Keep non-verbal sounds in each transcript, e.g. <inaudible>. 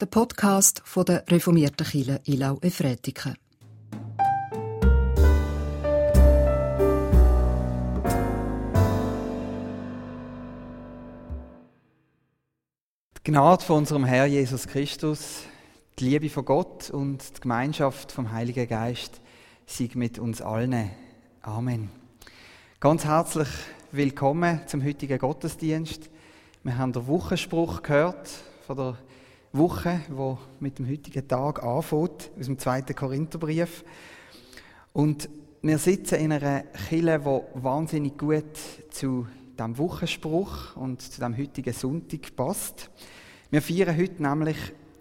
der Podcast von der reformierten Kirche Ilau Efretiken. Die Gnade von unserem Herr Jesus Christus, die Liebe von Gott und die Gemeinschaft vom Heiligen Geist sei mit uns allen. Amen. Ganz herzlich willkommen zum heutigen Gottesdienst. Wir haben den Wochenspruch gehört von der Woche, wo mit dem heutigen Tag anfängt, aus dem zweiten Korintherbrief. Und wir sitzen in einer Kille, die wahnsinnig gut zu dem Wochenspruch und zu dem heutigen Sonntag passt. Wir feiern heute nämlich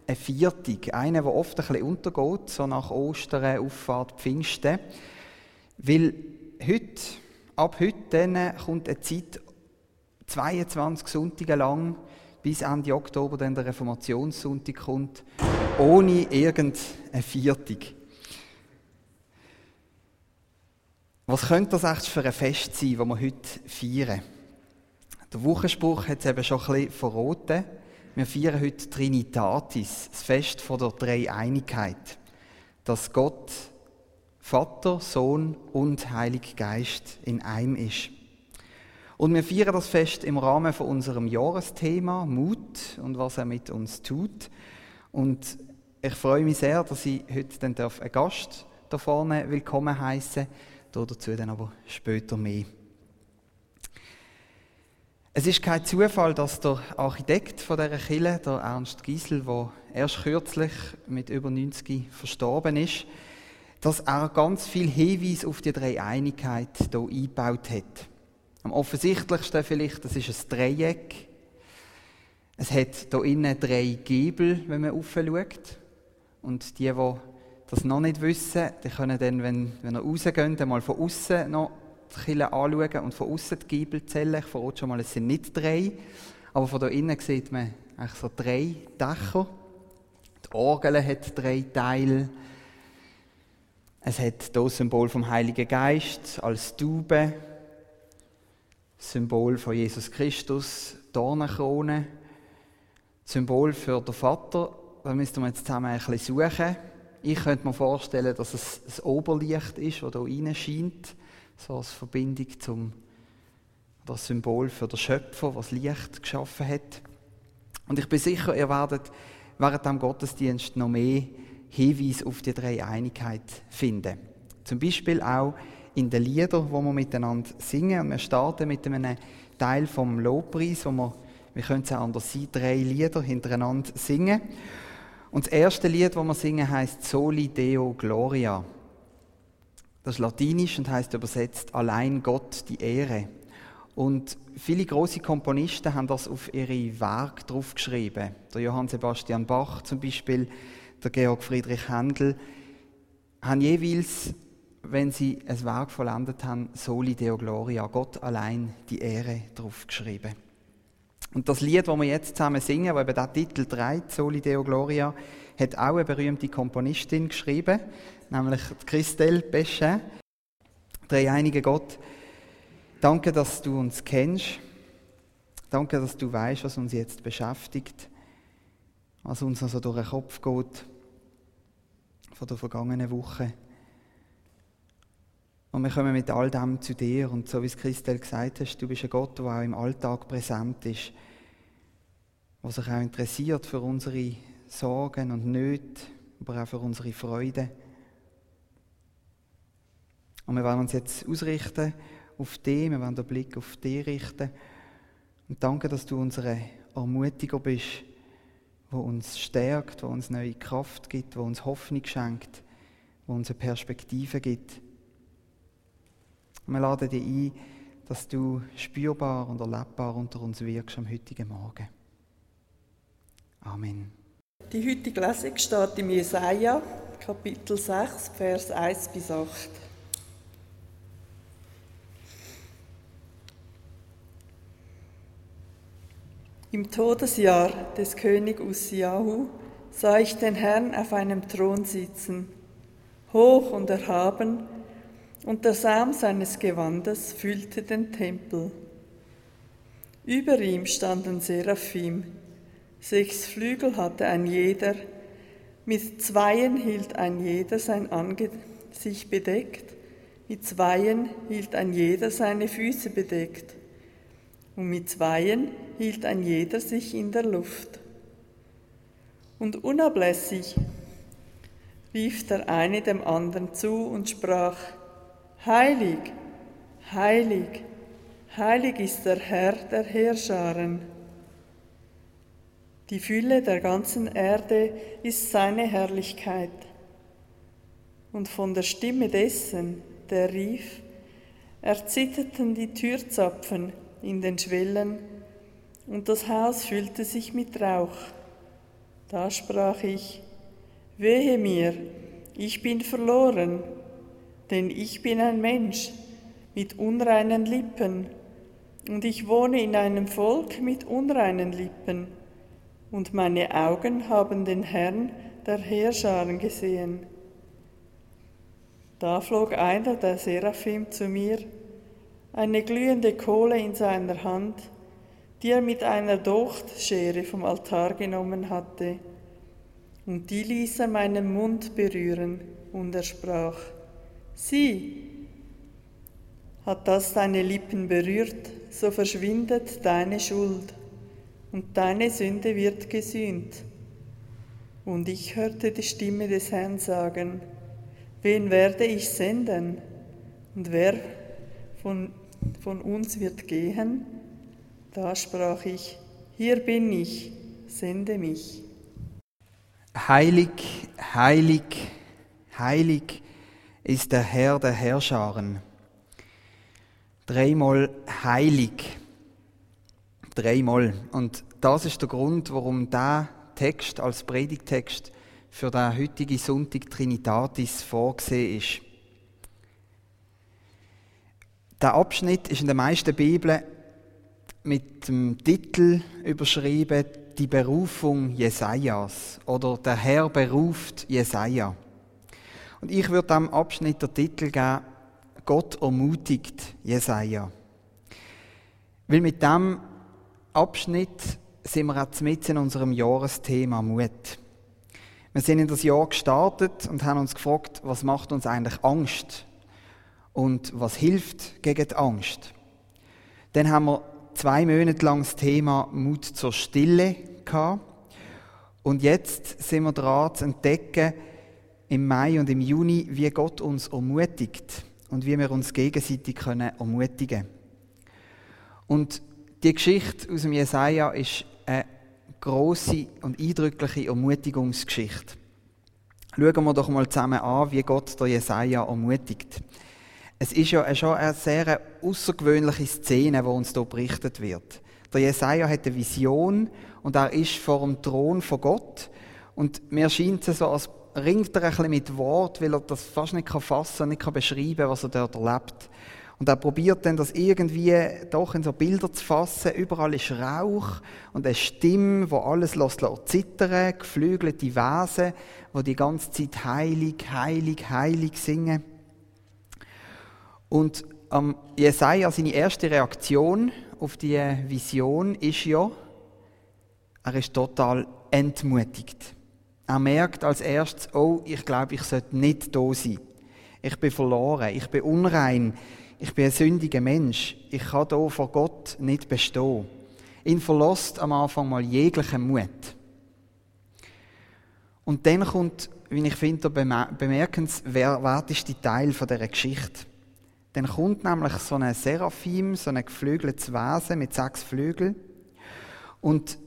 eine Viertig, eine, die oft ein bisschen untergeht, so nach Ostern, Auffahrt, Pfingsten. Weil heute, ab heute dann kommt eine Zeit, 22 Sonntage lang, bis Ende Oktober dann der Reformationssonntag kommt, ohne irgendeine Viertig. Was könnte das eigentlich für ein Fest sein, das wir heute feiern? Der Wochenspruch hat es eben schon ein bisschen verraten. Wir feiern heute Trinitatis, das Fest von der Dreieinigkeit. Dass Gott Vater, Sohn und Heilig Geist in einem ist. Und wir feiern das Fest im Rahmen von unserem Jahresthema Mut und was er mit uns tut. Und ich freue mich sehr, dass ich heute dann einen Gast da vorne willkommen heißen. Dazu dann aber später mehr. Es ist kein Zufall, dass der Architekt von dieser Kille, der Ernst Giesel, der erst kürzlich mit über 90 verstorben ist, dass er ganz viel Hinweis auf die Dreieinigkeit hier eingebaut hat. Am offensichtlichsten vielleicht, das ist ein Dreieck. Es hat hier innen drei Giebel, wenn man aufschaut. Und die, die das noch nicht wissen, die können dann, wenn, wenn ihr rausgeht, mal von außen noch die Kille anschauen und von außen die Giebel zählen. Ich verrate schon mal, es sind nicht drei. Aber von da innen sieht man eigentlich so drei Dächer. Die Orgel hat drei Teile. Es hat hier das Symbol vom Heiligen Geist als Taube. Symbol von Jesus Christus, Dornenkrone, Symbol für den Vater. Da müssten wir jetzt zusammen ein bisschen suchen. Ich könnte mir vorstellen, dass es das Oberlicht ist, das hier rein scheint, so als Verbindung zum das Symbol für den Schöpfer, was Licht geschaffen hat. Und ich bin sicher, ihr werdet während dem Gottesdienst noch mehr Hinweise auf die Dreieinigkeit finden. Zum Beispiel auch in den Liedern, die wir miteinander singen. Und wir starten mit einem Teil vom Lobpreis, wo wir, wir können es auch anders sein, drei Lieder hintereinander singen. Und das erste Lied, das wir singen, heißt Soli Deo Gloria. Das ist latinisch und heißt übersetzt Allein Gott die Ehre. Und viele große Komponisten haben das auf ihre Werke draufgeschrieben. Der Johann Sebastian Bach zum Beispiel, der Georg Friedrich Händel, haben jeweils wenn sie ein Werk vollendet haben, Soli Deo Gloria, Gott allein die Ehre drauf geschrieben. Und das Lied, das wir jetzt zusammen singen, das eben diesen Titel trägt, Soli Deo Gloria, hat auch eine berühmte Komponistin geschrieben, nämlich Christelle Bechet. Dreieinige Gott, danke, dass du uns kennst. Danke, dass du weißt, was uns jetzt beschäftigt, was uns also durch den Kopf geht von der vergangenen Woche. Und wir kommen mit all dem zu dir. Und so wie es Christel gesagt hast, du bist ein Gott, der auch im Alltag präsent ist, der sich auch interessiert für unsere Sorgen und Nöte, aber auch für unsere Freude. Und wir wollen uns jetzt ausrichten auf dich, wir wollen den Blick auf dich richten. Und danke, dass du unsere Ermutiger bist, wo uns stärkt, wo uns neue Kraft gibt, wo uns Hoffnung schenkt, wo uns eine Perspektive gibt. Und wir laden dich ein, dass du spürbar und erlebbar unter uns wirkst am heutigen Morgen. Amen. Die heutige Lesung steht im Jesaja, Kapitel 6, Vers 1 bis 8. Im Todesjahr des König Ussiahu sah ich den Herrn auf einem Thron sitzen, hoch und erhaben, und der Saum seines Gewandes füllte den Tempel. Über ihm standen Seraphim, Sechs Flügel hatte ein jeder, mit zweien hielt ein jeder sein Angesicht bedeckt, mit zweien hielt ein jeder seine Füße bedeckt, und mit zweien hielt ein jeder sich in der Luft. Und unablässig rief der eine dem anderen zu und sprach, Heilig, heilig, heilig ist der Herr der Heerscharen. Die Fülle der ganzen Erde ist seine Herrlichkeit. Und von der Stimme dessen, der rief, erzitterten die Türzapfen in den Schwellen, und das Haus füllte sich mit Rauch. Da sprach ich, Wehe mir, ich bin verloren, denn ich bin ein Mensch mit unreinen Lippen, und ich wohne in einem Volk mit unreinen Lippen. Und meine Augen haben den Herrn der Heerscharen gesehen. Da flog einer der Seraphim zu mir, eine glühende Kohle in seiner Hand, die er mit einer Dochtschere vom Altar genommen hatte, und die ließ er meinen Mund berühren, und er sprach, Sieh, hat das deine Lippen berührt, so verschwindet deine Schuld und deine Sünde wird gesühnt. Und ich hörte die Stimme des Herrn sagen, wen werde ich senden? Und wer von, von uns wird gehen? Da sprach ich, hier bin ich, sende mich. Heilig, heilig, heilig ist der Herr der Herrscharen. Dreimal heilig dreimal. Und das ist der Grund, warum der Text als Predigtext für den heutigen Sonntag Trinitatis vorgesehen ist. Der Abschnitt ist in den meisten Bibeln mit dem Titel überschrieben Die Berufung Jesajas oder Der Herr beruft Jesaja. Und ich würde dem Abschnitt der Titel geben Gott ermutigt Jesaja. Weil mit dem Abschnitt sind wir auch mit in unserem Jahresthema Mut. Wir sind in das Jahr gestartet und haben uns gefragt, was macht uns eigentlich Angst und was hilft gegen die Angst. Dann haben wir zwei Monate lang das Thema Mut zur Stille gehabt. Und jetzt sind wir dran zu entdecken, im Mai und im Juni, wie Gott uns ermutigt und wie wir uns gegenseitig können ermutigen können. Und die Geschichte aus dem Jesaja ist eine große und eindrückliche Ermutigungsgeschichte. Schauen wir doch mal zusammen an, wie Gott der Jesaja ermutigt. Es ist ja schon eine sehr außergewöhnliche Szene, wo uns hier berichtet wird. Der Jesaja hat eine Vision und er ist vor dem Thron von Gott. Und mir scheint es so, als ringt er ein bisschen mit Wort, weil er das fast nicht fassen kann, nicht beschreiben kann, was er dort erlebt. Und er probiert dann, das irgendwie doch in so Bilder zu fassen. Überall ist Rauch und eine Stimme, wo alles lässt, lässt zittern, geflügelte Wesen, wo die ganze Zeit heilig, heilig, heilig singen. Und ähm, Jesaja, seine erste Reaktion auf die Vision ist ja, er ist total entmutigt. Er merkt als erstes, oh, ich glaube, ich sollte nicht da sein. Ich bin verloren, ich bin unrein, ich bin ein sündiger Mensch, ich kann hier vor Gott nicht bestehen. Ihn verlässt am Anfang mal jeglichen Mut. Und dann kommt, wie ich finde, der bemerkenswerteste Teil dieser Geschichte. Dann kommt nämlich so ein Seraphim, so ein geflügeltes Wesen mit sechs Flügeln und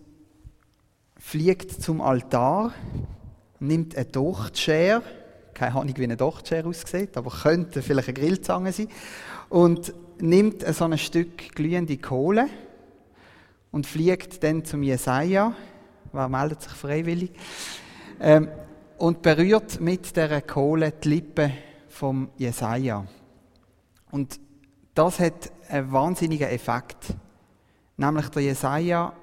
fliegt zum Altar, nimmt eine Dochtschere, keine Ahnung, wie eine Dochtschere aussieht, aber könnte vielleicht eine Grillzange sein, und nimmt so ein Stück glühende Kohle und fliegt dann zum Jesaja. Wer meldet sich freiwillig? Ähm, und berührt mit der Kohle die Lippen vom Jesaja. Und das hat einen wahnsinnigen Effekt. Nämlich der Jesaja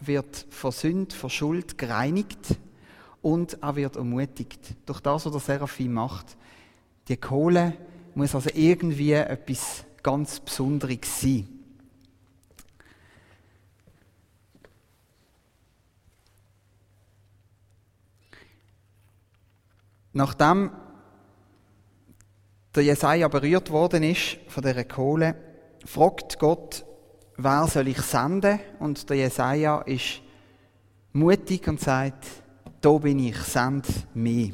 wird vor Sünde, vor Schuld gereinigt und er wird ermutigt. Durch das, was der Seraphim macht. Die Kohle muss also irgendwie etwas ganz Besonderes sein. Nachdem der Jesaja berührt worden ist von dieser Kohle, fragt Gott wer soll ich senden? Und der Jesaja ist mutig und sagt, da bin ich, send mich.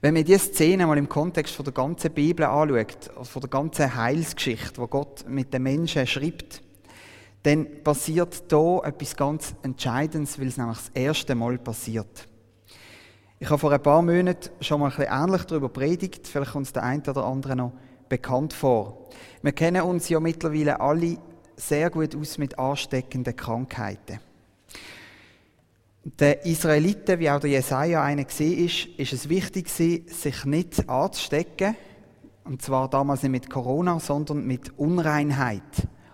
Wenn man diese Szene mal im Kontext von der ganzen Bibel anschaut, also von der ganzen Heilsgeschichte, wo Gott mit den Menschen schreibt, dann passiert da etwas ganz Entscheidendes, weil es nämlich das erste Mal passiert. Ich habe vor ein paar Monaten schon mal ein bisschen ähnlich darüber predigt, vielleicht es der eine oder andere noch bekannt vor. Wir kennen uns ja mittlerweile alle sehr gut aus mit ansteckenden Krankheiten. Den Israeliten, wie auch der Jesaja einer gesehen ist, es wichtig, sich nicht anzustecken. Und zwar damals nicht mit Corona, sondern mit Unreinheit.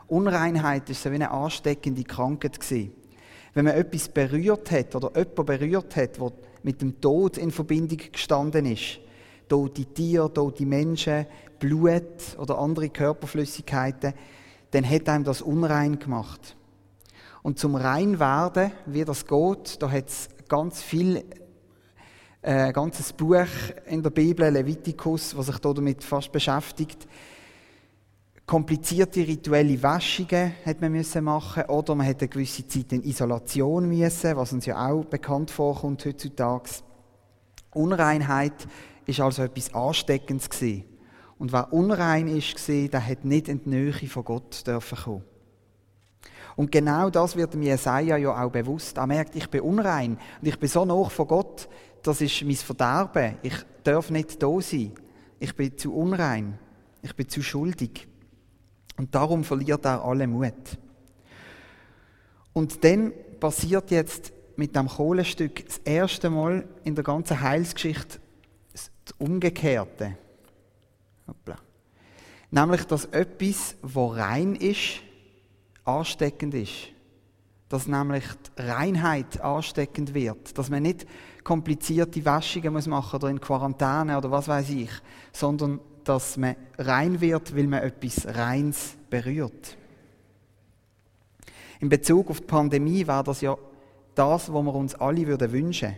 Unreinheit ist so wie eine ansteckende Krankheit. Wenn man etwas berührt hat oder jemand berührt hat, wo mit dem Tod in Verbindung gestanden ist, tote Tiere, tote Menschen, Blut oder andere Körperflüssigkeiten, dann hat einem das unrein gemacht. Und zum Reinwerden, wie das geht, da hat es ganz viel, äh, ganzes Buch in der Bibel, Leviticus, was sich damit fast beschäftigt. Komplizierte rituelle Waschungen hat man müssen machen oder man hat eine gewisse Zeit in Isolation müssen, was uns ja auch bekannt vorkommt heutzutage. Unreinheit ist also etwas Ansteckendes gewesen. Und wer unrein ist, der hat nicht in die Nähe von Gott dürfen kommen. Und genau das wird dem Jesaja ja auch bewusst. Er merkt, ich bin unrein und ich bin so nah von Gott, das ist mein Verderben. Ich darf nicht da sein. Ich bin zu unrein. Ich bin zu schuldig. Und darum verliert er alle Mut. Und dann passiert jetzt mit dem Kohlestück das erste Mal in der ganzen Heilsgeschichte das Umgekehrte. Hoppla. Nämlich, dass etwas, was rein ist, ansteckend ist. Dass nämlich die Reinheit ansteckend wird. Dass man nicht komplizierte Waschungen muss machen oder in Quarantäne oder was weiß ich, sondern dass man rein wird, weil man etwas Reins berührt. In Bezug auf die Pandemie war das ja das, was wir uns alle würden wünschen.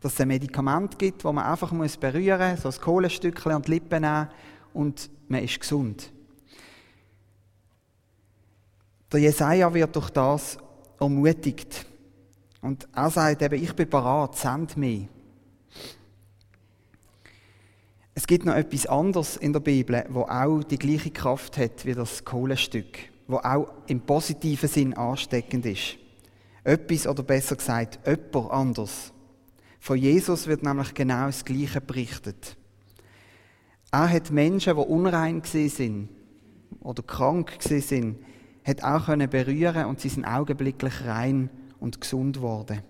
Dass es ein Medikament gibt, das man einfach muss berühren muss, so ein Kohlenstückchen an die Lippen nehmen und man ist gesund. Der Jesaja wird durch das ermutigt. Und er sagt eben, ich bin bereit, send mich. Es gibt noch etwas anderes in der Bibel, wo auch die gleiche Kraft hat wie das Kohlenstück, wo auch im positiven Sinn ansteckend ist. Etwas oder besser gesagt, jemand anders. Von Jesus wird nämlich genau das Gleiche berichtet. Er hat Menschen, die unrein sind oder krank sind, hat auch berühren und sie sind augenblicklich rein und gesund geworden.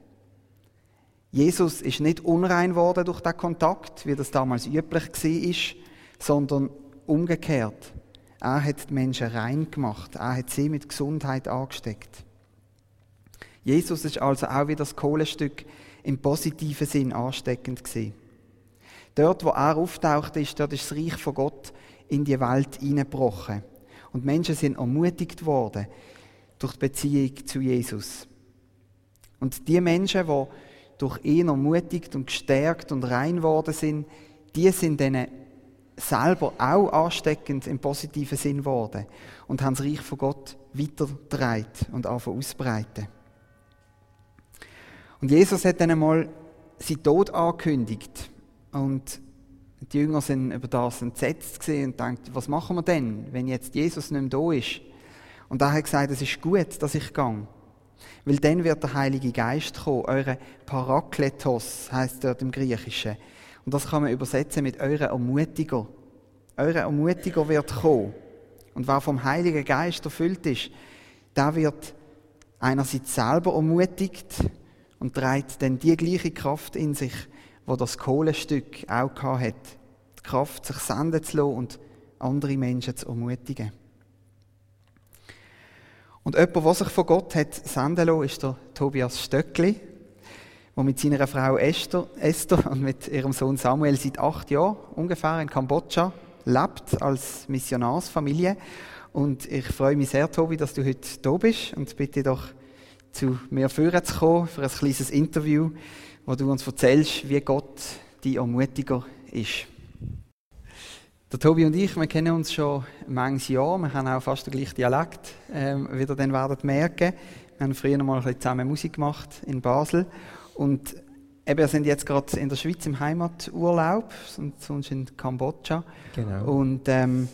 Jesus ist nicht unrein worden durch den Kontakt, wie das damals üblich war, sondern umgekehrt. Er hat die Menschen rein gemacht. Er hat sie mit Gesundheit angesteckt. Jesus ist also auch wie das Kohlestück im positiven Sinn ansteckend gewesen. Dort, wo er auftaucht ist, dort ist das Reich von Gott in die Welt hineingebrochen. Und Menschen sind ermutigt worden durch die Beziehung zu Jesus. Und die Menschen, die durch ihn ermutigt und gestärkt und rein worden sind, die sind dann selber auch ansteckend im positiven Sinn geworden und haben das Reich von Gott weitergetragen und anfangen ausbreiten. Und Jesus hat dann einmal seinen Tod angekündigt und die Jünger sind über das entsetzt und denken, was machen wir denn, wenn jetzt Jesus nicht mehr da ist? Und er hat gesagt, es ist gut, dass ich gehe. Weil dann wird der Heilige Geist kommen, eure Parakletos heißt dort im Griechischen. Und das kann man übersetzen mit eure Ermutiger. Eure Ermutiger wird kommen. Und wer vom Heiligen Geist erfüllt ist, der wird einerseits selber ermutigt und trägt dann die gleiche Kraft in sich, wo das Kohlenstück auch hat. Die Kraft, sich senden zu lassen und andere Menschen zu ermutigen. Und jemand, der sich von Gott hat senden lassen, ist der Tobias Stöckli, der mit seiner Frau Esther, Esther und mit ihrem Sohn Samuel seit acht Jahren ungefähr in Kambodscha lebt als Missionarsfamilie. Und ich freue mich sehr, Tobi, dass du heute da bist und bitte doch zu mir führen zu kommen für ein kleines Interview, wo du uns erzählst, wie Gott die Ermutiger ist. Der Tobi und ich, wir kennen uns schon manches Jahr. Wir haben auch fast den gleichen Dialekt, ähm, wie ihr dann werdet merken. Wir haben früher mal ein bisschen zusammen Musik gemacht in Basel. Und eben, wir sind jetzt gerade in der Schweiz im Heimaturlaub, sonst in Kambodscha. Genau. Und ähm,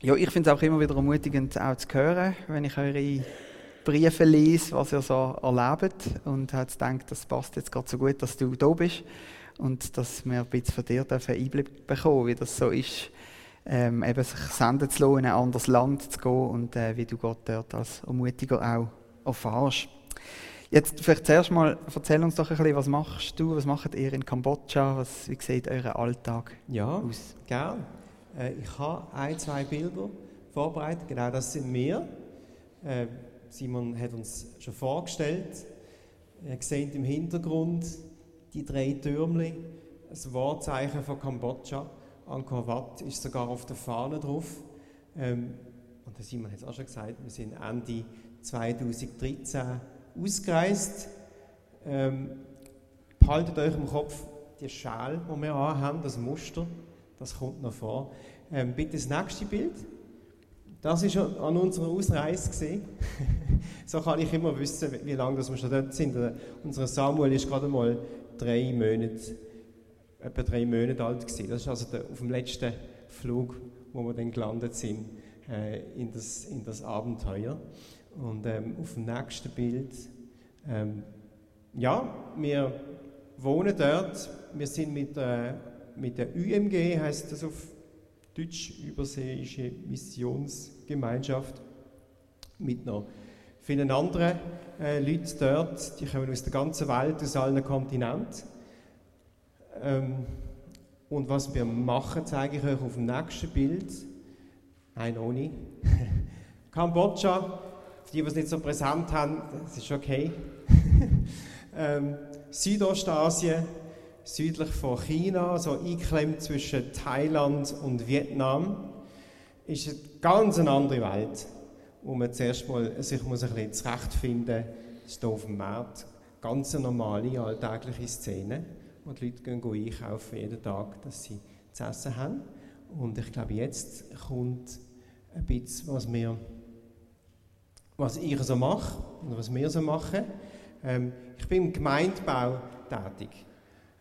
ja, ich finde es auch immer wieder ermutigend, auch zu hören, wenn ich eure Briefe lese, was ihr so erlebt. Und habe gedacht, das passt jetzt gerade so gut, dass du da bist und dass wir ein bisschen von dir einen Einblick bekommen wie das so ist, ähm, eben sich senden zu lassen, in ein anderes Land zu gehen und äh, wie du Gott dort als Ermutiger auch erfährst. Jetzt vielleicht zuerst mal, erzähl uns doch ein bisschen, was machst du, was macht ihr in Kambodscha, was, wie sieht euer Alltag ja, aus? Ja, gerne. Äh, ich habe ein, zwei Bilder vorbereitet, genau das sind wir. Äh, Simon hat uns schon vorgestellt. Ihr seht im Hintergrund die drei Türmli, das Wahrzeichen von Kambodscha. Angkor Wat ist sogar auf der Fahne drauf. Ähm, und der Simon hat es auch schon gesagt, wir sind Ende 2013 ausgereist. Ähm, behaltet euch im Kopf die Schal, die wir haben, das Muster, das kommt noch vor. Ähm, bitte das nächste Bild. Das ist an unserer Ausreise <laughs> so kann ich immer wissen, wie lange wir schon dort sind. Unser Samuel ist gerade mal drei Monate, etwa drei Monate alt gewesen. Das ist also der, auf dem letzten Flug, wo wir dann gelandet sind äh, in, das, in das Abenteuer. Und ähm, auf dem nächsten Bild, ähm, ja, wir wohnen dort. Wir sind mit, äh, mit der UMG, heißt das auf Deutsch, Überseeische Missionsgemeinschaft, mit noch vielen anderen äh, Leuten dort, die kommen aus der ganzen Welt, aus allen Kontinenten. Ähm, und was wir machen, zeige ich euch auf dem nächsten Bild. Nein, noch nicht. <laughs> Kambodscha, für die, die es nicht so präsent haben, das ist okay. <laughs> ähm, Südostasien, südlich von China, so eingeklemmt zwischen Thailand und Vietnam, ist eine ganz andere Welt wo man zuerst mal sich muss ein bisschen zurechtfinden muss. Hier auf dem Markt ganz eine normale, alltägliche Szene. Und die Leute gehen einkaufen jeden Tag, dass sie zu essen haben. Und ich glaube, jetzt kommt ein bisschen, was, wir, was ich so mache und was wir so machen. Ähm, ich bin im Gemeindebau tätig.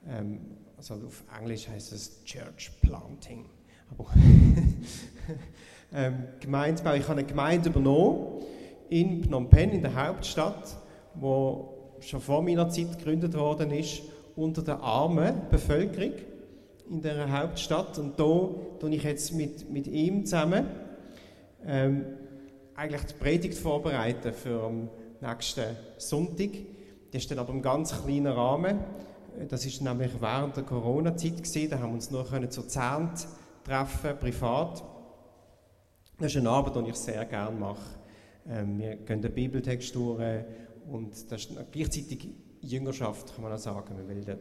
Ähm, also auf Englisch heißt es Church Planting. Aber <laughs> ähm, Gemeindebau. Ich habe eine Gemeinde übernommen in Phnom Penh, in der Hauptstadt, wo schon vor meiner Zeit gegründet worden ist, unter der armen Bevölkerung in der Hauptstadt. Und da tue ich jetzt mit, mit ihm zusammen ähm, eigentlich die Predigt vorbereiten für den nächsten Sonntag. Das ist dann aber im ganz kleinen Rahmen. Das ist nämlich während der Corona-Zeit gewesen. Da haben wir uns nur zur Zehnt treffen, privat. Das ist eine Arbeit, die ich sehr gerne mache. Ähm, wir gehen den Bibeltext durch und das ist gleichzeitig Jüngerschaft, kann man auch sagen. Wir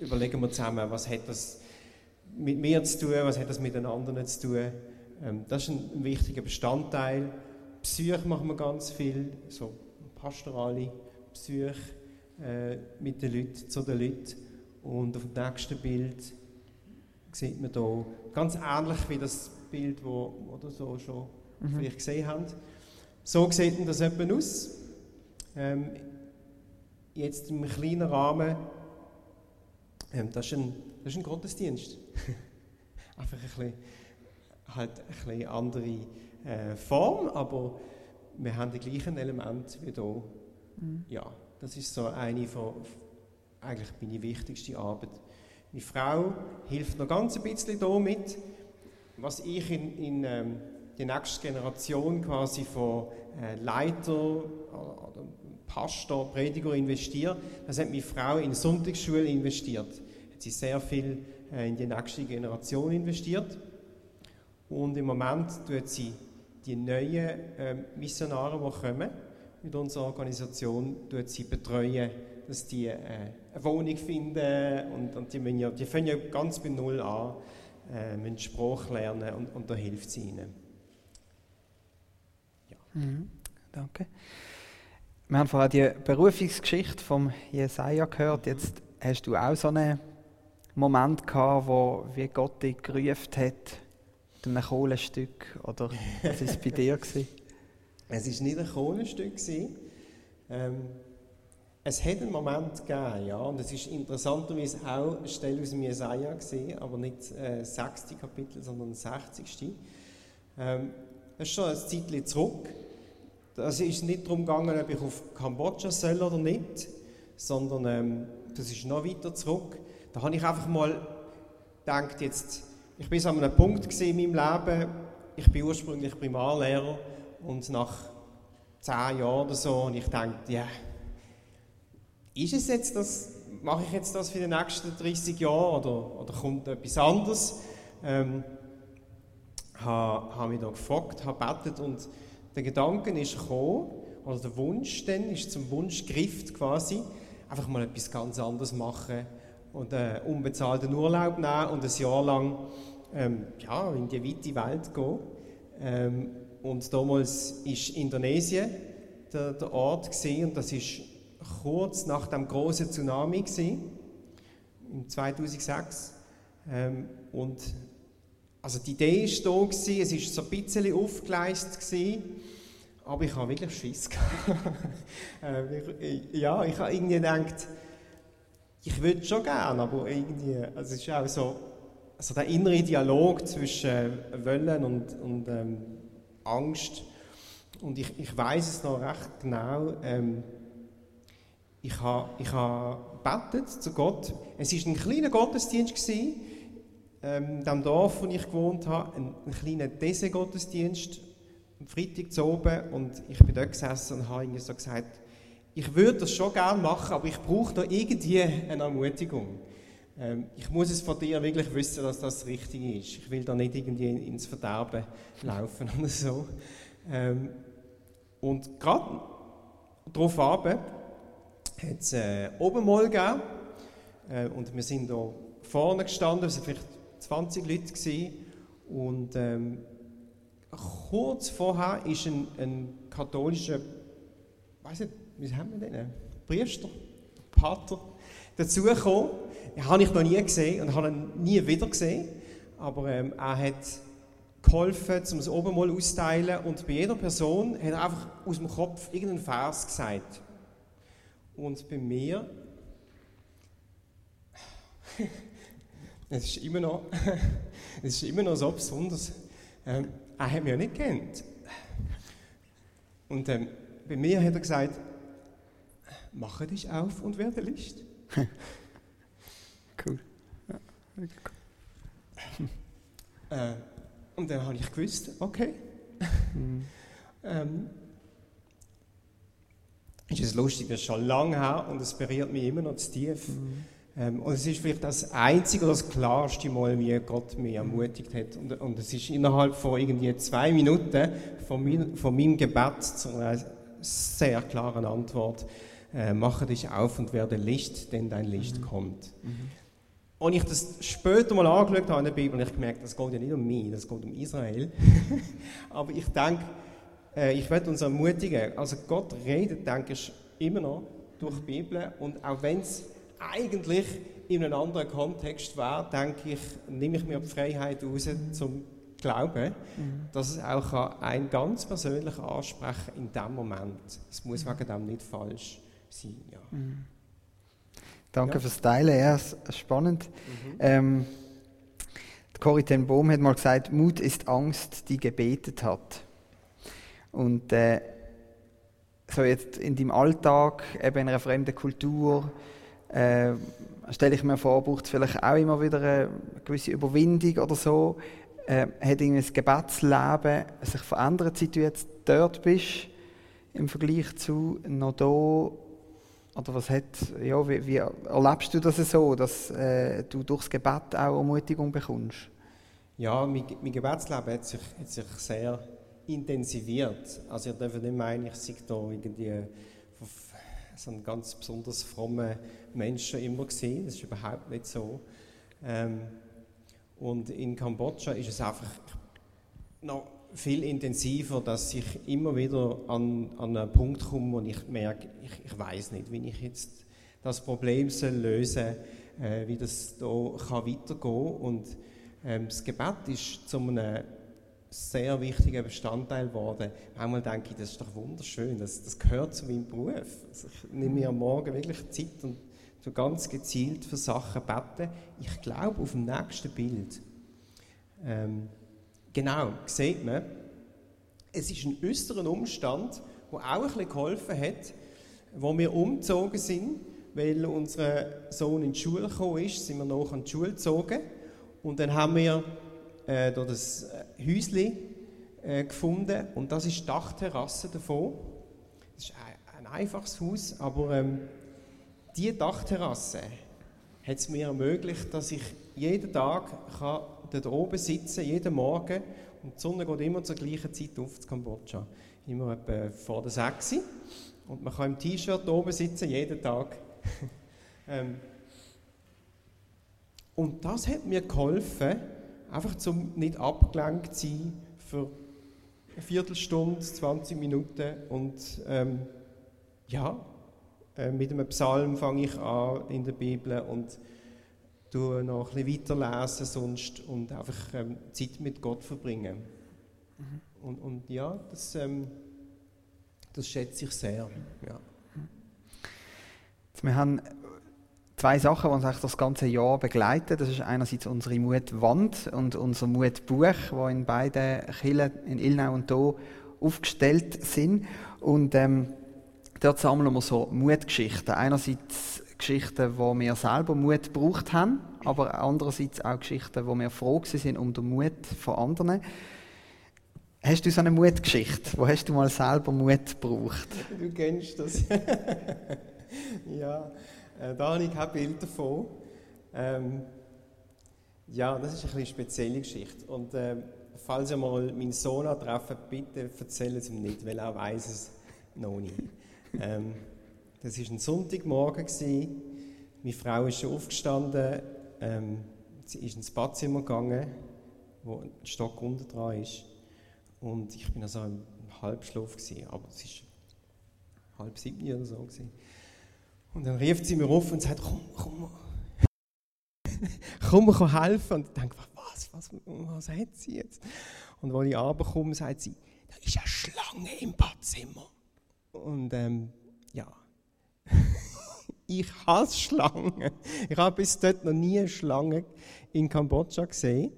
überlegen wir zusammen, was hat das mit mir zu tun, was hat das mit den anderen zu tun. Ähm, das ist ein, wichtiger Bestandteil. Psyche machen wir ganz viel, so pastorale Psyche äh, mit den Leuten, zu den Leuten. Und auf dem nächsten Bild sieht man hier ganz ähnlich wie das Bild, wo oder so schon mhm. vielleicht gesehen habt. So sieht das etwa aus. Ähm, jetzt im kleinen Rahmen, ähm, das, ist ein, das ist ein Gottesdienst. <laughs> Einfach ein bisschen, halt ein bisschen andere äh, Form, aber wir haben die gleichen Elemente wie hier. Mhm. Ja, das ist so eine von, eigentlich meine wichtigste Arbeit. Meine Frau hilft noch ganz ein bisschen hier mit was ich in, in ähm, die nächste Generation quasi von äh, Leiter oder Pastor, Prediger investiere, das hat meine Frau in Sonntagsschule investiert. Hat sie sehr viel äh, in die nächste Generation investiert. Und im Moment tut sie die neuen äh, Missionare, die kommen, mit unserer Organisation, sie betreuen, dass die äh, eine Wohnung finden und, und die, ja, die fangen ja ganz bei Null an äh, müssen Sprache lernen und, und da hilft sie ihnen. Ja. Mhm, danke. Wir haben vorher die Berufungsgeschichte von Jesaja gehört. Jetzt hast du auch so einen Moment gehabt, wo wie Gott dich gerufen hat, mit einem Kohlenstück. Oder was war es bei dir? Gewesen? <laughs> Es war nicht ein Kohlenstück. Ähm, es hat einen Moment gegeben, ja, und es ist interessanterweise auch eine Stelle aus dem Jesaja gesehen, aber nicht äh, das sechste Kapitel, sondern das 60. Ähm, das ist schon ein Zeitchen zurück. Es ist nicht darum gegangen, ob ich auf Kambodscha soll oder nicht, sondern ähm, das ist noch weiter zurück. Da habe ich einfach mal gedacht, jetzt, ich bin an einem Punkt in meinem Leben, ich bin ursprünglich Primarlehrer und nach zehn Jahren oder so, und ich dachte, ja, ist es jetzt das, mache ich jetzt das für die nächsten 30 Jahre oder, oder kommt etwas anderes? Ähm, habe, habe mich da gefragt, habe gebetet und der Gedanke ist gekommen, oder der Wunsch dann ist zum Wunsch gegriffen quasi, einfach mal etwas ganz anderes machen und äh, unbezahlten Urlaub nehmen und ein Jahr lang ähm, ja, in die weite Welt gehen. Ähm, und damals war Indonesien der, der Ort gewesen, und das ist kurz nach dem großen Tsunami gewesen, im 2006. Ähm, und also die Idee war da, gewesen, es war so ein bisschen aufgeleistet, gewesen, aber ich habe wirklich Schiss <laughs> äh, Ja, ich habe irgendwie gedacht, ich würde schon gerne, aber irgendwie, also es ist auch so, also der innere Dialog zwischen Wollen und, und ähm, Angst. Und ich, ich weiß es noch recht genau. Ähm, ich habe ich ha gebetet zu Gott. Es war ein kleiner Gottesdienst. Gewesen, ähm, in dem Dorf, wo ich gewohnt habe, ein, ein kleiner Dese-Gottesdienst, am Freitag zu oben, und ich bin dort gesessen und habe so gesagt, ich würde das schon gerne machen, aber ich brauche da irgendwie eine Ermutigung. Ähm, ich muss es von dir wirklich wissen, dass das richtig ist. Ich will da nicht irgendwie ins Verderben laufen oder so. Ähm, und gerade darauf hat es äh, oben mal gegeben, äh, und wir sind da vorne gestanden, es waren vielleicht 20 Leute gewesen, und ähm, kurz vorher ist ein, ein katholischer, weiß nicht, wie haben wir den, Priester, Pater, dazugekommen. Habe ich noch nie gesehen und habe ihn nie wieder gesehen, aber ähm, er hat geholfen, um das Obermal auszuteilen und bei jeder Person hat er einfach aus dem Kopf irgendeinen Vers gesagt. Und bei mir <laughs> Es ist immer noch, <laughs> es ist immer noch so besonders. Ähm, er hat mich ja nicht kennt. Und ähm, bei mir hat er gesagt, mache dich auf und werde Licht. <laughs> Äh, und dann habe ich gewusst, okay. Mhm. <laughs> ähm, ist es lustig, das ist schon lange her und es berührt mich immer noch zu tief. Mhm. Ähm, und es ist vielleicht das einzige oder das klarste Mal, wie Gott mich ermutigt hat. Und, und es ist innerhalb von irgendwie zwei Minuten von, mein, von meinem Gebet zu einer sehr klaren Antwort. Äh, mache dich auf und werde Licht, denn dein Licht mhm. kommt. Mhm. Und ich das später mal angeschaut habe in der Bibel, und ich gemerkt, das geht ja nicht um mich, das geht um Israel. <laughs> Aber ich denke, äh, ich werde uns ermutigen, also Gott redet, denke ich, immer noch durch die Bibel. Und auch wenn es eigentlich in einem anderen Kontext wäre, denke ich, nehme ich mir die Freiheit raus, zum Glauben, mhm. dass es auch ein ganz persönlich ansprechen in dem Moment. Es muss wegen dem nicht falsch sein. Ja. Mhm. Danke ja. fürs Teilen, ja, spannend. Mhm. Ähm, Corrie ten Bohm hat mal gesagt, Mut ist Angst, die gebetet hat. Und äh, so jetzt in deinem Alltag, eben in einer fremden Kultur, äh, stelle ich mir vor, braucht es vielleicht auch immer wieder eine gewisse Überwindung oder so. Äh, hat irgendwie das Gebetsleben sich verändert, seit du jetzt dort bist, im Vergleich zu noch da? Oder was hat, ja, wie, wie erlebst du das so, dass äh, du durchs Gebet auch Ermutigung bekommst? Ja, mein, mein Gebetsleben hat sich, hat sich sehr intensiviert. Also ich darf nicht meinen, ich sei da irgendwie so ein ganz besonders frommer Mensch schon immer gesehen. Das ist überhaupt nicht so. Ähm, und in Kambodscha ist es einfach noch viel intensiver, dass ich immer wieder an, an einen Punkt komme, wo ich merke, ich, ich weiß nicht, wie ich jetzt das Problem soll lösen soll, äh, wie das da kann weitergehen kann. Und ähm, das Gebet ist zu einem sehr wichtiger Bestandteil geworden. Manchmal denke ich, das ist doch wunderschön, das, das gehört zu meinem Beruf. Also ich nehme mir am Morgen wirklich Zeit und so ganz gezielt für Sachen beten. Ich glaube auf dem nächsten Bild. Ähm, genau, sieht man, es ist ein äußerer Umstand, der auch bisschen geholfen hat, wo wir umgezogen sind, weil unser Sohn in die Schule gekommen ist, sind wir noch an die Schule gezogen. Und dann haben wir äh, da das äh, Häuschen äh, gefunden. Und das ist die Dachterrasse davon. Das ist ein, ein einfaches Haus, aber ähm, diese Dachterrasse hat es mir ermöglicht, dass ich jeden Tag kann dort oben sitzen jeden Morgen. Und die Sonne geht immer zur gleichen Zeit auf zu Kambodscha. Immer etwa vor der 6 Und man kann im T-Shirt oben sitzen, jeden Tag. <laughs> ähm, und das hat mir geholfen, einfach zum nicht abgelenkt zu sein für eine Viertelstunde, 20 Minuten. Und ähm, ja, äh, mit einem Psalm fange ich an in der Bibel und noch ein bisschen weiterlesen sonst und einfach ähm, Zeit mit Gott verbringen. Mhm. Und, und ja, das, ähm, das schätze ich sehr. Ja. Wir haben zwei Sachen, die uns eigentlich das ganze Jahr begleiten. Das ist einerseits unsere Mutwand und unser Mutbuch, die in beiden Kirchen in Ilnau und hier aufgestellt sind. Und ähm, dort sammeln wir so Mutgeschichten. Einerseits Geschichten, wo wir selber Mut gebraucht haben, aber andererseits auch Geschichten, wo wir froh sind um den Mut von anderen. Hast du so eine Mutgeschichte? Wo hast du mal selber Mut gebraucht? Du kennst das. <laughs> ja, äh, da habe ich kein Bild davon. Ähm, ja, das ist eine spezielle Geschichte. Und äh, falls ihr mal meinen Sohn treffen, bitte erzählt es ihm nicht, weil er weiß es noch nicht. Ähm, das war ein Sonntagmorgen. Meine Frau ist schon aufgestanden. Ähm, sie ist ins Badzimmer gegangen, wo ein Stock unten dran ist. Und ich bin also im Halbschlaf, gewesen, aber es war halb sieben oder so. Gewesen. Und dann rief sie mir auf und sagt: Komm, komm, <laughs> komm, komm helfen. Und ich denke: was, was, was hat sie jetzt? Und als ich runterkomme, sagt sie: Da ist eine Schlange im Badzimmer. Und ähm, ja, ich hasse Schlangen. Ich habe bis dort noch nie eine Schlange in Kambodscha gesehen.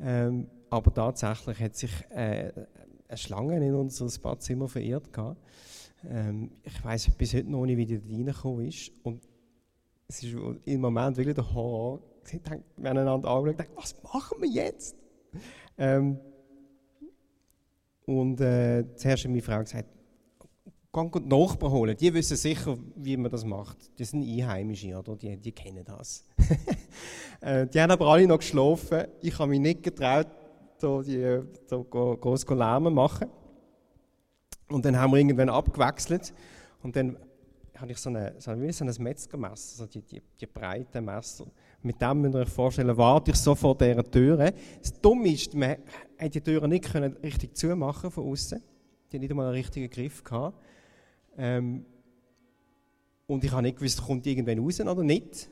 Ähm, aber tatsächlich hat sich äh, eine Schlange in unser Badzimmer verirrt. Ähm, ich weiß bis heute noch nicht, wie die da reingekommen ist. Und es ist im Moment wirklich der Horror. Wir haben einander angeschaut und gedacht, was machen wir jetzt? Ähm, und äh, zuerst hat meine Frau gesagt, Gang die Nachbarn holen, die wissen sicher, wie man das macht. Die sind Einheimische, oder? Die, die kennen das. <laughs> Äh, die haben aber alle noch geschlafen. Ich habe mich nicht getraut, da, die, da groß Lärm machen. Und dann haben wir irgendwann abgewechselt. Und dann habe ich so, eine, so, wie so ein Metzgermesser, so die, die, die breiten Messer. Mit dem müsst ihr euch vorstellen, warte ich so vor dieser Tür. Das Dumme ist, man konnte die Türe nicht richtig zumachen von außen. Die hatten nicht einmal einen richtigen Griff. Gehabt. Ähm, und ich habe nicht gewusst, kommt irgendwann raus oder nicht.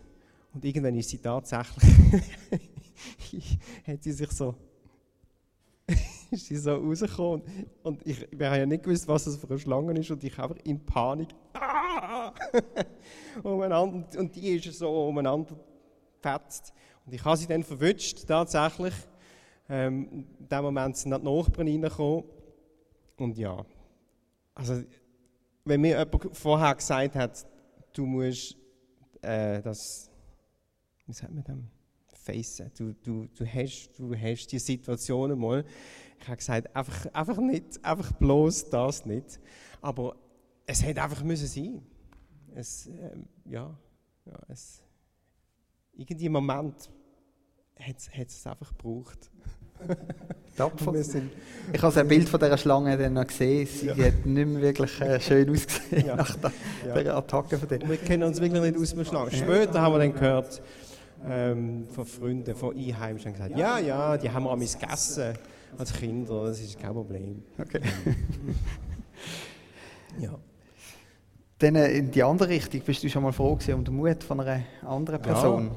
Und irgendwann ist sie tatsächlich, <laughs> hat sie sich so, <laughs> ist sie so rausgekommen. Und ich, wir haben ja nicht gewusst, was das für eine Schlange ist. Und ich einfach in Panik, ah! <laughs> umeinander, und die ist so umeinander gefetzt. Und ich habe sie dann verwünscht, tatsächlich. Ähm, in dem Moment sind dann die Nachbarn reingekommen. Und ja, also wenn mir jemand vorher gesagt hat, du musst äh, das, wie sagt man dem, facen, du, du, du, hast, du hast die Situation mal, ich habe gesagt, einfach, einfach nicht, einfach bloß das nicht. Aber es hätte einfach müssen sein. Es, äh, ja, ja, es, irgendwie Moment hat es einfach gebraucht. Tapfer. Ich habe ein Bild von dieser Schlange dann noch gesehen. Sie ja. hat nicht mehr wirklich äh, schön ausgesehen ja. nach der, ja. der Attacke von der. Wir kennen uns wirklich nicht aus mit Schlangen. Später haben wir dann gehört ähm, von Freunden, von Einheimischen, gesagt, ja, ja, die haben wir amigs gegessen. als Kinder, das ist kein Problem. Okay. <laughs> Ja. Dann äh, in die andere Richtung, bist du schon mal froh gewesen um den Mut von einer anderen Person?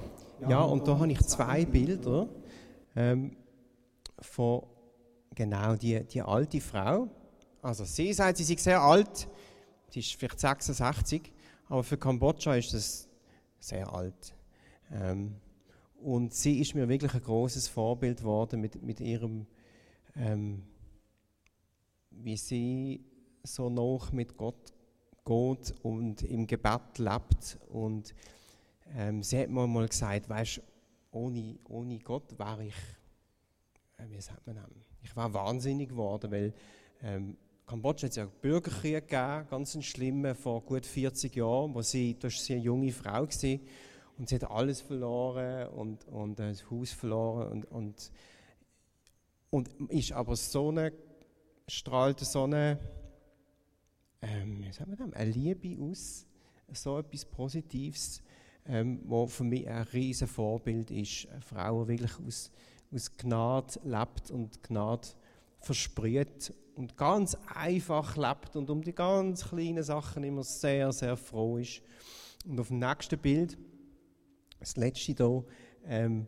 Ja, und da habe ich zwei Bilder ähm, von genau die, die alte Frau. Also sie sagt, sie sei sehr alt, sie ist vielleicht 66, aber für Kambodscha ist das sehr alt. Ähm, und sie ist mir wirklich ein großes Vorbild geworden mit, mit ihrem, ähm, wie sie so noch mit Gott geht und im Gebet lebt. Und ähm, sie hat mir mal gesagt, weißt, ohne, ohne Gott wäre ich, wie sagt man das? Ich war wahnsinnig geworden, weil ähm, Kambodscha hat ja einen Bürgerkrieg gegeben, ganz einen schlimmen, vor gut 40 Jahren, wo sie, das war sie eine junge Frau gewesen, und sie hat alles verloren und, und äh, das Haus verloren und, und, und ist aber so eine, strahlte so eine, ähm, wie sagt man das, eine Liebe aus, so etwas Positives, ähm, wo für mich ein riesen Vorbild ist. Eine Frau, die wirklich aus, aus Gnade lebt und Gnade versprüht und ganz einfach lebt und um die ganz kleinen Sachen immer sehr, sehr froh ist. Und auf dem nächsten Bild, das letzte hier, ähm,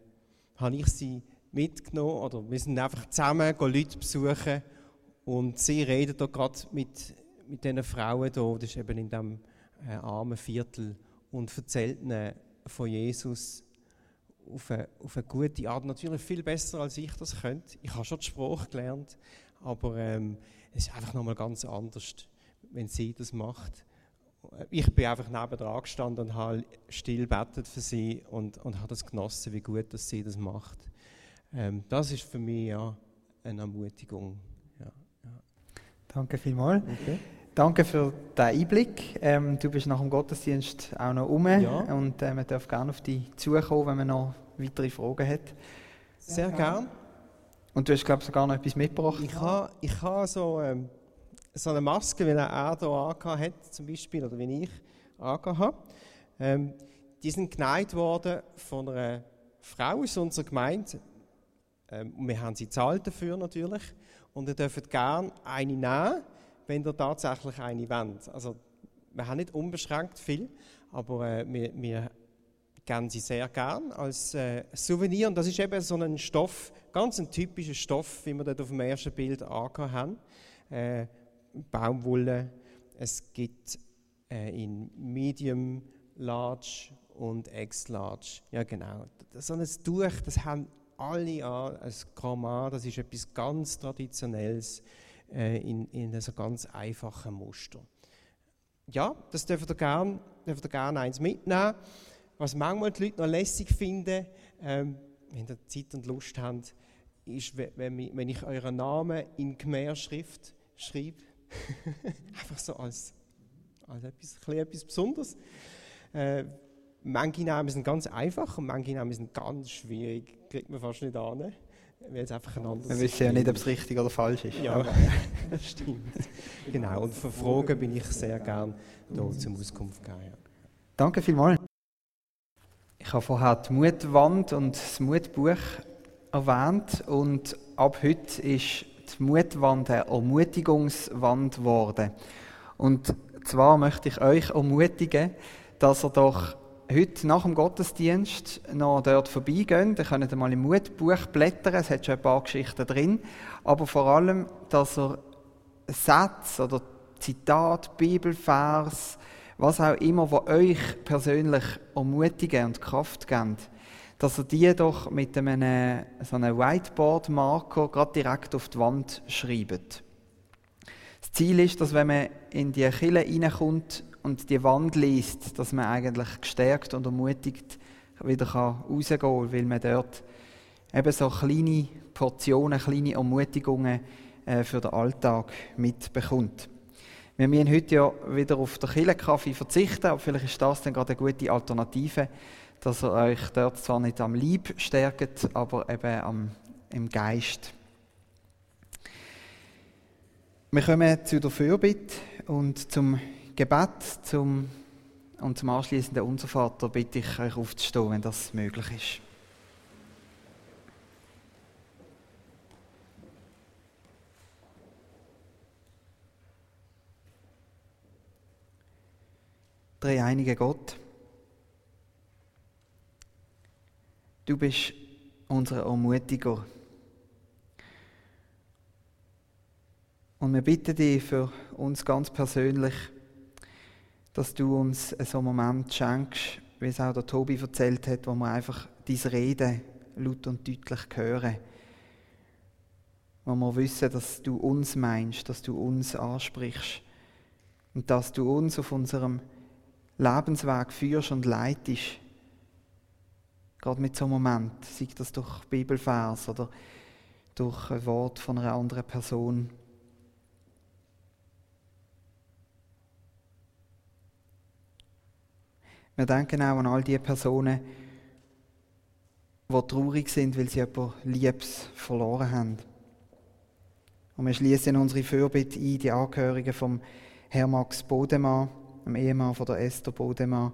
habe ich sie mitgenommen oder wir sind einfach zusammen Leute besuchen und sie reden da gerade mit, mit diesen Frauen hier, das ist eben in diesem äh, armen Viertel und erzählt ihnen von Jesus auf eine, auf eine gute Art. Natürlich viel besser, als ich das könnte. Ich habe schon die Sprache gelernt, aber ähm, es ist einfach nochmal ganz anders, wenn sie das macht. Ich bin einfach nebenan gestanden und habe still betet für sie und, und habe das genossen, wie gut dass sie das macht. Ähm, das ist für mich ja eine Ermutigung. Ja, ja. Danke vielmals. Okay. Danke für den Einblick. Ähm, du bist nach dem Gottesdienst auch noch um Ja. und äh, man darf gerne auf dich zukommen, wenn man noch weitere Fragen hat. Sehr gern. Und du hast, glaube ich, sogar noch etwas mitgebracht. Ich habe ich ha so, ähm, so eine Maske, wie er hier angehabt hat, zum Beispiel, oder wie ich angehabt habe. Ähm, die sind genäht worden von einer Frau aus unserer Gemeinde. Ähm, wir haben sie zahlt dafür natürlich. Und ihr dürft gerne eine nehmen, wenn ihr tatsächlich eine wollt. Also, wir haben nicht unbeschränkt viel, aber äh, wir, wir geben sie sehr gern als äh, Souvenir. Und das ist eben so ein Stoff, ganz ein typischer Stoff, wie wir dort auf dem ersten Bild angehabt haben. Äh, Baumwolle. Es gibt äh, in Medium, Large und X-Large. Ja, genau. So ein Tuch, das haben alle an, ein Kramar, das ist etwas ganz Traditionelles äh, in, in so ganz einfachen Muster. Ja, das dürft ihr gerne gern eins mitnehmen. Was manchmal die Leute noch lässig finden, ähm, wenn ihr Zeit und Lust habt, ist, we- wenn ich, wenn ich euren Namen in Khmer-Schrift schreibe. <laughs> Einfach so als, als etwas, etwas Besonderes. Äh, manche Namen sind ganz einfach und manche Namen sind ganz schwierig. Kriegt man fast nicht an, weil es einfach ein anderes Wir wissen ja nicht, ob es richtig oder falsch ist. ja, das <laughs> stimmt. Genau, und für Fragen bin ich sehr gern da zum Auskunft geben. Ja. Danke vielmals. Ich habe vorher die Mutwand und das Mutbuch erwähnt und ab heute ist die Mutwand eine Ermutigungswand geworden. Und zwar möchte ich euch ermutigen, dass ihr doch heute nach dem Gottesdienst noch dort vorbeigeht. Ihr könnt einmal im Mutbuch blättern, es hat schon ein paar Geschichten drin, aber vor allem, dass ihr Sätze oder Zitat, Bibelvers, was auch immer, wo euch persönlich ermutigen und Kraft geben, dass ihr die doch mit einem so einem Whiteboard-Marker gerade direkt auf die Wand schreibt. Das Ziel ist, dass wenn man in die Kille reinkommt und die Wand liest, dass man eigentlich gestärkt und ermutigt wieder rausgehen kann, weil man dort eben so kleine Portionen, kleine Ermutigungen äh, für den Alltag mitbekommt. Wir müssen heute ja wieder auf den Killenkaffee verzichten, aber vielleicht ist das dann gerade eine gute Alternative, dass ihr euch dort zwar nicht am Lieb stärkt, aber eben am, im Geist. Wir kommen zu der Fürbitte und zum Gebet zum, und zum anschließenden Unser Vater bitte ich euch aufzustehen, wenn das möglich ist. Dreieinige Gott, du bist unser Ermutiger. Und wir bitten dich für uns ganz persönlich, dass du uns so einen Moment schenkst, wie es auch der Tobi erzählt hat, wo wir einfach diese Rede laut und deutlich hören. Wo wir wissen, dass du uns meinst, dass du uns ansprichst und dass du uns auf unserem Lebensweg führst und leitest. Gerade mit so einem Moment, sei das durch Bibelvers oder durch ein Wort von einer anderen Person. Wir denken auch an all die Personen, die traurig sind, weil sie etwas Liebes verloren haben. Und wir schließen unsere Fürbitte ein, die Angehörigen vom Herr Max Bodemann, dem Ehemann von der Esther Bodemann.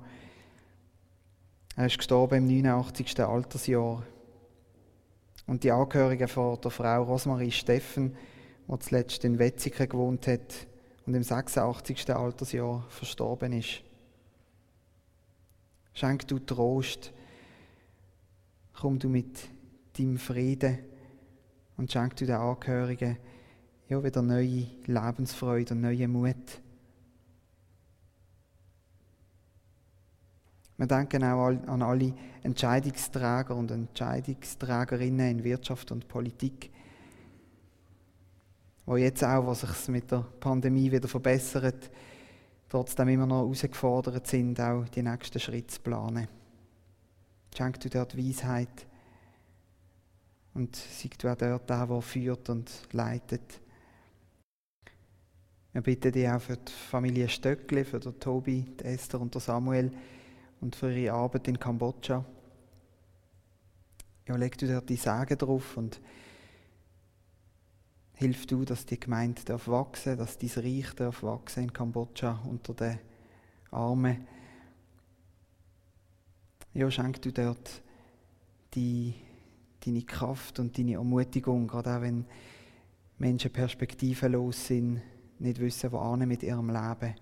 Er ist gestorben im 89. Altersjahr. Und die Angehörigen von der Frau Rosmarie Steffen, die zuletzt in Wetzikon gewohnt hat und im 86. Altersjahr verstorben ist. Schenk du Trost. Komm du mit deinem Frieden und schenk du den Angehörigen ja, wieder neue Lebensfreude und neuen Mut. Wir denken auch an alle Entscheidungsträger und Entscheidungsträgerinnen in Wirtschaft und Politik, wo jetzt auch, was sich mit der Pandemie wieder verbessert, trotzdem immer noch herausgefordert sind, auch die nächsten Schritte zu planen. Schenk du dort Weisheit und sei du auch dort der, der führt und leitet. Wir bitten dich auch für die Familie Stöckli, für den Tobi, die Esther und den Samuel und für ihre Arbeit in Kambodscha. Ja, leg du dort die Sagen drauf und Hilf du, dass die Gemeinde darf wachsen, dass dieses Reich darf wachsen in Kambodscha unter den Armen. Ja, schenk du dort die, deine Kraft und deine Ermutigung, gerade auch wenn Menschen perspektivenlos sind, nicht wissen, wo mit ihrem Leben.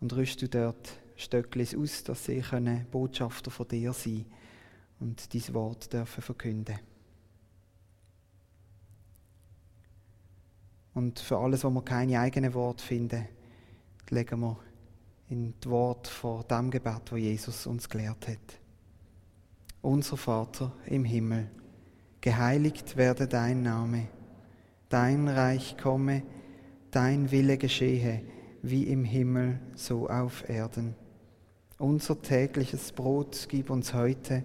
Und rüst du dort Stöcklis aus, dass sie können Botschafter von dir sein und dein Wort dürfen verkünden. Und für alles, wo wir keine eigenen Worte finden, legen wir in das Wort vor dem Gebet, wo Jesus uns gelehrt hat. Unser Vater im Himmel, geheiligt werde dein Name, dein Reich komme, dein Wille geschehe, wie im Himmel, so auf Erden. Unser tägliches Brot gib uns heute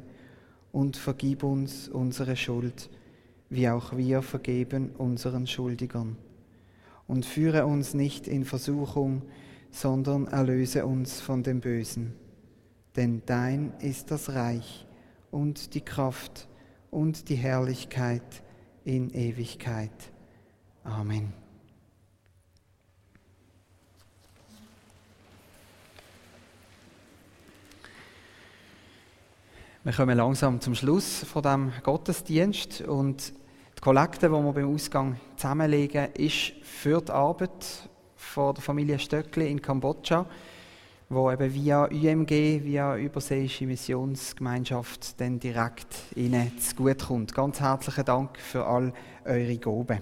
und vergib uns unsere Schuld, wie auch wir vergeben unseren Schuldigern und führe uns nicht in Versuchung, sondern erlöse uns von dem Bösen. Denn dein ist das Reich und die Kraft und die Herrlichkeit in Ewigkeit. Amen. Wir kommen langsam zum Schluss von dem Gottesdienst und die Kollekte, die wir beim Ausgang zusammenlegen, ist für die Arbeit von der Familie Stöckli in Kambodscha, wo eben via UMG, via Überseeische Missionsgemeinschaft, dann direkt Ihnen kommt. Ganz herzlichen Dank für all eure Gaben.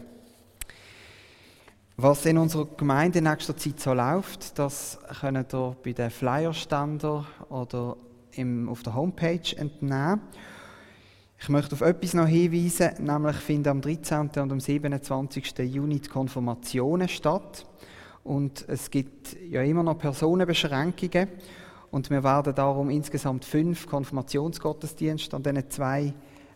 Was in unserer Gemeinde in nächster Zeit so läuft, das könnt ihr bei den Flyerständern oder im, auf der Homepage entnehmen. Ich möchte auf etwas noch hinweisen, nämlich finden am 13. und am 27. Juni die Konfirmationen statt. Und es gibt ja immer noch Personenbeschränkungen. Und wir werden darum insgesamt fünf Konfirmationsgottesdienste an diesen zwei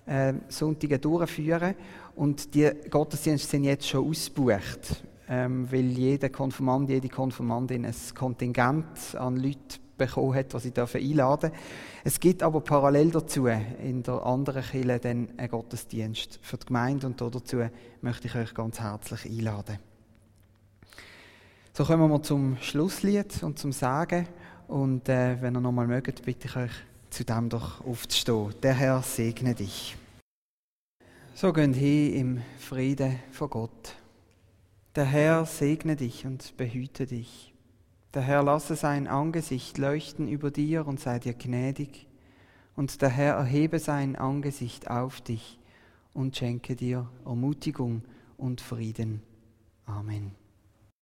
äh, Sonntagen durchführen. Und die Gottesdienste sind jetzt schon ausgebucht, ähm, weil jeder Konfirmand, jede Konfirmandin ein Kontingent an Leuten bekommen hat, was sie einladen dürfen. Es gibt aber parallel dazu in der anderen Kirche dann einen Gottesdienst für die Gemeinde und dazu möchte ich euch ganz herzlich einladen. So kommen wir zum Schlusslied und zum Sagen und äh, wenn ihr nochmal mögt, bitte ich euch zu dem doch aufzustehen. Der Herr segne dich. So gehen hin im Frieden von Gott. Der Herr segne dich und behüte dich. Der Herr lasse sein Angesicht leuchten über dir und sei dir gnädig, und der Herr erhebe sein Angesicht auf dich und schenke dir Ermutigung und Frieden. Amen.